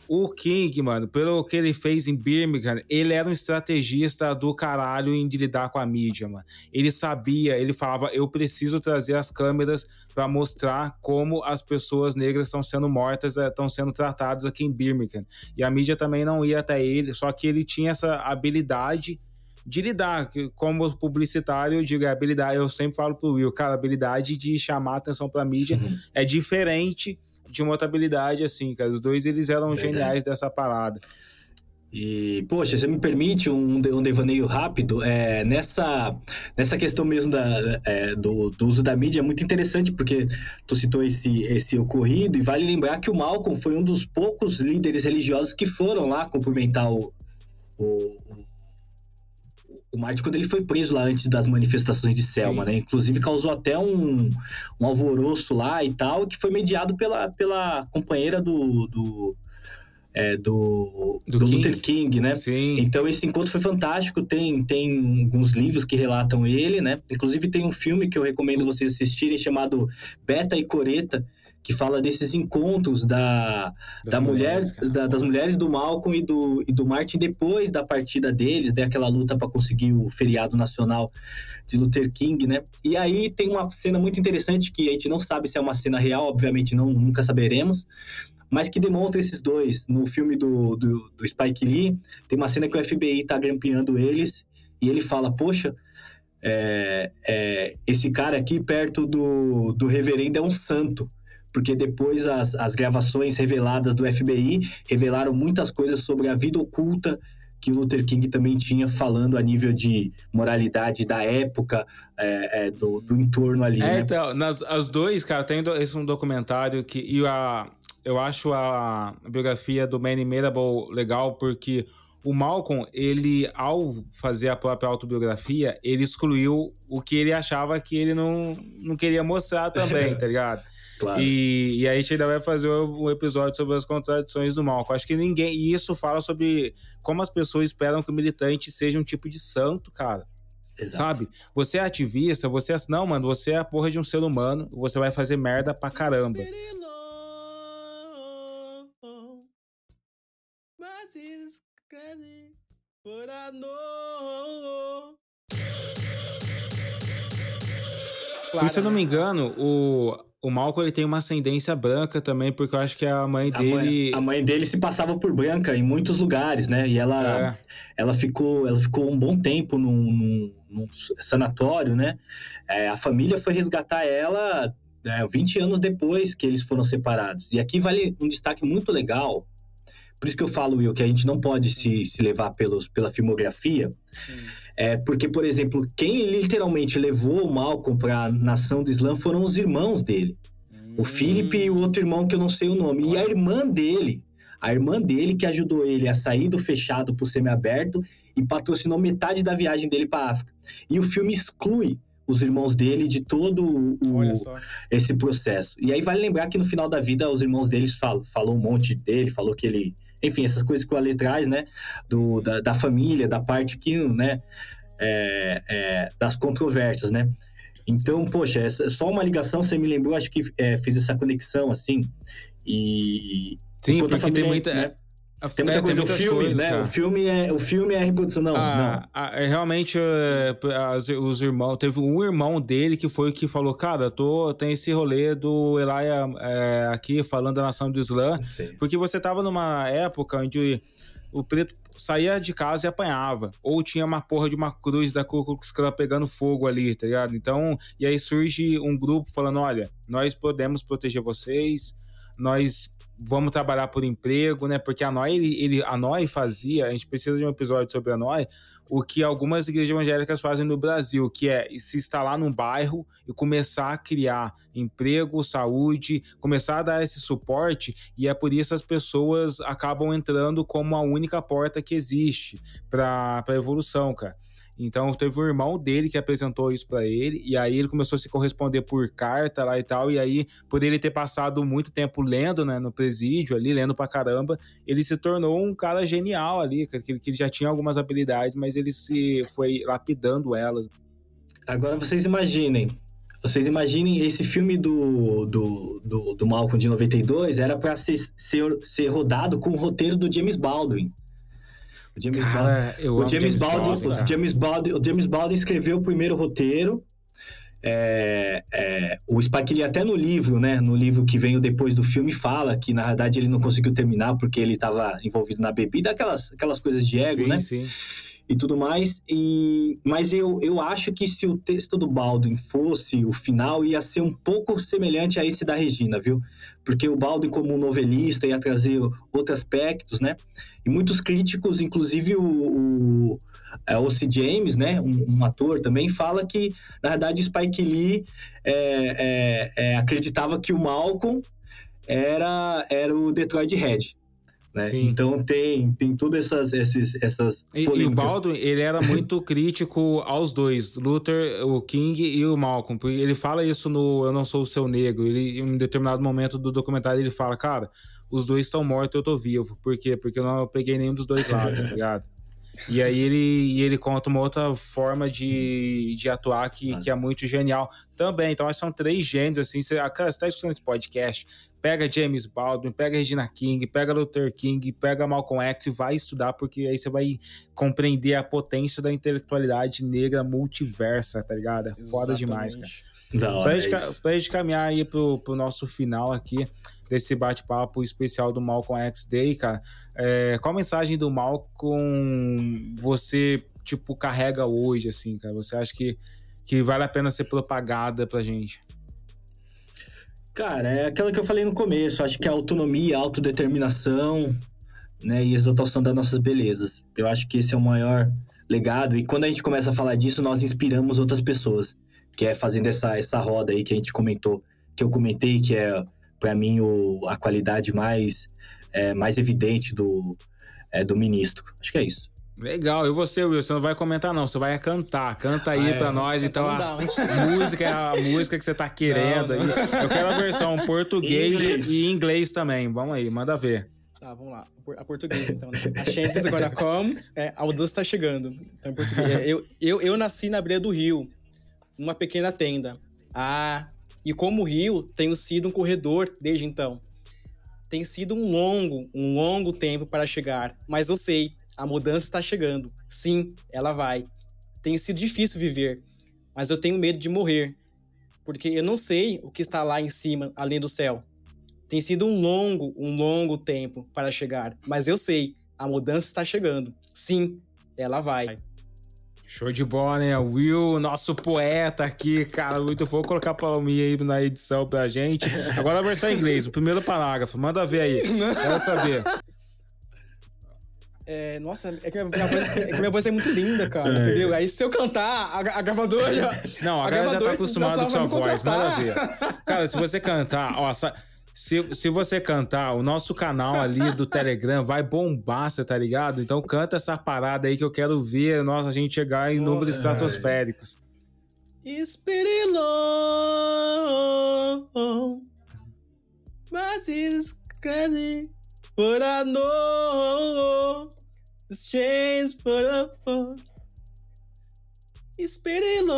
O King, mano, pelo que ele fez em Birmingham, ele era um estrategista do caralho em de lidar com a mídia, mano. Ele sabia, ele falava, eu preciso trazer as câmeras para mostrar como as pessoas negras estão sendo mortas, estão eh, sendo tratadas aqui em Birmingham. E a mídia também não ia até ele, só que ele tinha essa habilidade de lidar, como publicitário, eu digo, é habilidade, eu sempre falo pro Will, cara, a habilidade de chamar atenção pra mídia uhum. é diferente de uma habilidade, assim, cara. Os dois, eles eram Verdade. geniais dessa parada. E, poxa, você me permite um, um devaneio rápido? É, nessa, nessa questão mesmo da, é, do, do, uso da mídia, é muito interessante, porque tu citou esse, esse ocorrido, e vale lembrar que o Malcolm foi um dos poucos líderes religiosos que foram lá cumprimentar o, o, o Martin, quando ele foi preso lá antes das manifestações de Selma, Sim. né? Inclusive causou até um, um alvoroço lá e tal, que foi mediado pela, pela companheira do, do, é, do, do, do King. Luther King, né? Sim. Então esse encontro foi fantástico. Tem, tem alguns livros que relatam ele, né? Inclusive tem um filme que eu recomendo vocês assistirem chamado Beta e Coreta, que fala desses encontros da, das da mulheres, mulher, da, das mulheres do Malcolm e do, e do Martin depois da partida deles, daquela né, luta para conseguir o feriado nacional de Luther King, né? E aí tem uma cena muito interessante que a gente não sabe se é uma cena real, obviamente não, nunca saberemos, mas que demonstra esses dois. No filme do, do, do Spike Lee, tem uma cena que o FBI tá grampeando eles e ele fala, poxa, é, é, esse cara aqui perto do, do reverendo é um santo porque depois as, as gravações reveladas do FBI revelaram muitas coisas sobre a vida oculta que o Luther King também tinha falando a nível de moralidade da época, é, é, do, do entorno ali. É, né? então, nas, as dois, cara, tem esse um documentário que. E a, eu acho a biografia do Manny Marable legal, porque o Malcolm, ele, ao fazer a própria autobiografia, ele excluiu o que ele achava que ele não, não queria mostrar também, tá ligado? Claro. E, e aí a gente ainda vai fazer um episódio sobre as contradições do mal. Eu acho que ninguém. E isso fala sobre como as pessoas esperam que o militante seja um tipo de santo, cara. Exato. Sabe? Você é ativista, você é. Não, mano, você é a porra de um ser humano, você vai fazer merda pra caramba. Claro, e se eu não me engano, o, o Malcolm ele tem uma ascendência branca também, porque eu acho que a mãe A dele. mãe, a mãe dele se passava por branca em muitos lugares, né? E ela, É. ela, ficou, ela ficou um bom tempo num, num- num sanatório, né? É, a família foi resgatar ela é, 20 anos depois que eles foram separados. E aqui vale um destaque muito legal. Por isso que eu falo, Will, que a gente não pode se, se levar pelos, pela filmografia. É porque, por exemplo, quem literalmente levou o Malcolm para a nação do Islã foram os irmãos dele. O Felipe e o outro irmão que eu não sei o nome. E a irmã dele, a irmã dele que ajudou ele a sair do fechado pro semiaberto e patrocinou metade da viagem dele para África. E o filme exclui os irmãos dele de todo o, esse processo. E aí vale lembrar que no final da vida os irmãos deles falam, falou um monte dele, falou que ele, enfim, essas coisas que o Ale traz, né, do, da, da família, da parte que, né, é, é, das controvérsias, né. Então, poxa, essa, só uma ligação, você me lembrou, acho que é, fez essa conexão, assim, e... Sim, porque tem família, muita. né, é, Tem muita é, coisa, o muitas filme, coisas, né, cara. o filme, é, o filme é a reprodução, não, não. Ah, ah, é, realmente, é, as- os irmãos. Teve um irmão dele que foi o que falou: Cara, tô, tem esse rolê do Elijah é, aqui falando da nação do Islã. Porque você tava numa época onde o preto saía de casa e apanhava. Ou tinha uma porra de uma cruz da Ku Klux Klan pegando fogo ali, tá ligado? Então, e aí surge um grupo falando: olha, nós podemos proteger vocês, nós vamos trabalhar por emprego, né? Porque a NOI, ele, ele, a NOI fazia, a gente precisa de um episódio sobre a NOI, o que algumas igrejas evangélicas fazem no Brasil, que é se instalar num bairro e começar a criar emprego, saúde, começar a dar esse suporte, e é por isso as pessoas acabam entrando como a única porta que existe para a evolução, cara. Então teve um irmão dele que apresentou isso para ele, e aí ele começou a se corresponder por carta lá e tal, e aí, por ele ter passado muito tempo lendo, né, no presídio ali, lendo pra caramba, ele se tornou um cara genial ali, que, já tinha algumas habilidades, mas ele se foi lapidando elas. Agora vocês imaginem. Vocês imaginem esse filme do, do, do, do Malcolm de 92 era pra ser, ser, ser rodado com o roteiro do James Baldwin. O James Baldwin. Cara, eu O James, Baldwin. o James Baldwin, o James Baldwin escreveu o primeiro roteiro. É, é, o Spike Lee até no livro, né? No livro que veio depois do filme fala que na verdade ele não conseguiu terminar porque ele estava envolvido na bebida, aquelas, aquelas coisas de ego, sim, né? Sim. E tudo mais. E, mas eu, eu acho que se o texto do Baldwin fosse o final, ia ser um pouco semelhante a esse da Regina, viu? Porque o Baldwin, como novelista, ia trazer outros aspectos, né? E muitos críticos, inclusive o, o, é. James, né? Um, um ator também, fala que, na verdade, Spike Lee é, é, é, acreditava que o Malcolm era, era o Detroit Red. Né? Então tem, tem todas essas, esses, essas E, e o. Baldwin, ele era muito crítico aos dois, Luther, o King e o Malcolm. Ele fala isso no Eu Não Sou o Seu Negro. Ele, em um determinado momento do documentário, ele fala, cara, os dois estão mortos, eu tô vivo. Por quê? Porque eu não peguei nenhum dos dois lados, tá ligado? E aí ele, ele conta uma outra forma de, de atuar que, que é muito genial também. Então, acho que são três gênios, assim. Você, ah, cara, você tá escutando esse podcast, pega James Baldwin, pega Regina King, pega Luther King, pega Malcolm X e vai estudar, porque aí você vai compreender a potência da intelectualidade negra multiversa, tá ligado? É foda demais, cara. Da Pra gente, é pra gente caminhar aí pro, pro nosso final aqui, desse bate-papo especial do Malcolm X Day, cara, é, qual mensagem do Malcolm você, tipo, carrega hoje, assim, cara? Você acha que, que vale a pena ser propagada pra gente? Cara, é aquela que eu falei no começo. Acho que a autonomia, autodeterminação, né, e exaltação das nossas belezas. Eu acho que esse é o maior legado. E quando a gente começa a falar disso, nós inspiramos outras pessoas. Que é fazendo essa, essa roda aí que a gente comentou, que eu comentei, que é, para mim, o, a qualidade mais, é, mais evidente do, é, do ministro. Acho que é isso. Legal, e você, Will? Você não vai comentar, não, você vai cantar. Canta aí Ah, é. pra nós, então. Não A música é a música que você tá querendo Não, não. aí. Eu quero a versão português Inglês. e inglês também. Vamos aí, manda ver. Tá, vamos lá. A português, então. Né? A chances agora come, é, a mudança tá chegando. Então, em português. É, Eu, eu, eu nasci na beira do rio, numa pequena tenda. Ah, e como o rio, tenho sido um corredor desde então. Tem sido um longo, um longo tempo para chegar, mas eu sei, a mudança está chegando. Sim, ela vai. Tem sido difícil viver, mas eu tenho medo de morrer, porque eu não sei o que está lá em cima, além do céu. Tem sido um longo, um longo tempo para chegar, mas eu sei, a mudança está chegando. Sim, ela vai. Show de bola, né? Will, nosso poeta aqui, cara, muito Vou colocar a palminha aí na edição pra gente. Agora a versão em inglês, o primeiro parágrafo, manda ver aí. Quero saber. É, nossa, é que, minha voz, é que minha voz é muito linda, cara, é. entendeu? Aí se eu cantar, a, a gravadora já. Não, a, a galera já tá acostumada com sua voz, ver. Cara, se você cantar, ó, se, se você cantar, o nosso canal ali do Telegram vai bombar, você tá ligado? Então canta essa parada aí que eu quero ver nossa, a gente chegar em números estratosféricos. Spirit mas is coming, but I know it's changed for Esperilon.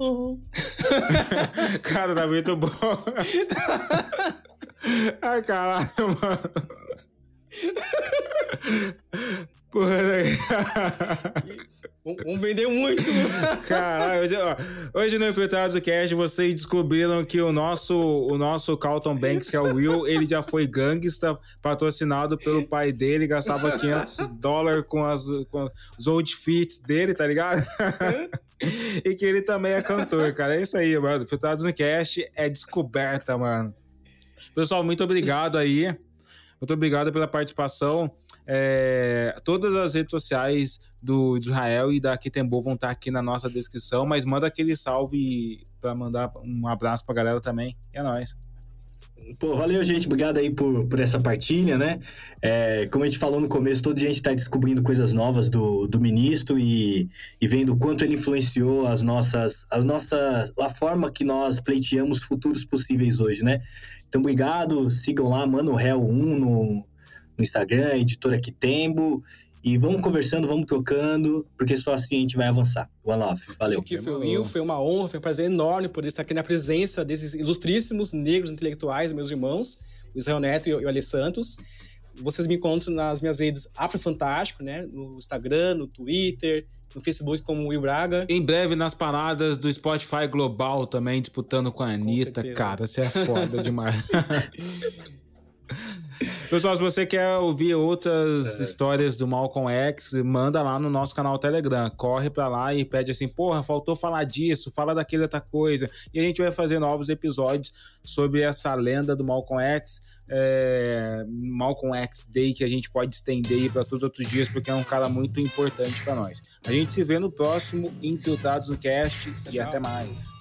Cara, tá muito bom. Ai, caralho, mano. Porra, Vamos vender muito. Caralho, hoje, ó, hoje no Infiltrados do Cast vocês descobriram que o nosso, o nosso Carlton Banks, que é o Will, ele já foi gangsta, patrocinado pelo pai dele, gastava 500 dólares com, as, com os outfits dele, tá ligado? e que ele também é cantor, cara. É isso aí, mano. Infiltrados no Cast é descoberta, mano. Pessoal, muito obrigado aí. Muito obrigado pela participação. É, todas as redes sociais do Israel e da Kitembo vão estar aqui na nossa descrição, mas manda aquele salve para mandar um abraço pra galera também. E é nóis. Pô, valeu, gente. Obrigado aí por, por essa partilha, né? É, como a gente falou no começo, todo dia a gente está descobrindo coisas novas do, do ministro e, e vendo o quanto ele influenciou as nossas, as nossas, a forma que nós pleiteamos futuros possíveis hoje, né? Então, obrigado. Sigam lá, Mano Réu 1 no, no Instagram, editora Quitembo. E vamos conversando, vamos trocando, porque só assim a gente vai avançar. One love, valeu. Que foi, Will, foi uma honra, foi um prazer enorme poder estar aqui na presença desses ilustríssimos negros intelectuais, meus irmãos, o Israel Neto e o Ale Santos. Vocês me encontram nas minhas redes Afro Fantástico, né? No Instagram, no Twitter, no Facebook como Will Braga. Em breve nas paradas do Spotify Global também, disputando com a Anitta. Com cara, você é foda demais. Pessoal, se você quer ouvir outras é. histórias do Malcolm X, manda lá no nosso canal Telegram. Corre pra lá e pede assim: porra, faltou falar disso, fala daquela outra coisa. E a gente vai fazer novos episódios sobre essa lenda do Malcolm X. É, Malcolm X Day que a gente pode estender para todos os outros dias, porque é um cara muito importante para nós. A gente se vê no próximo Infiltrados no Cast e até mais.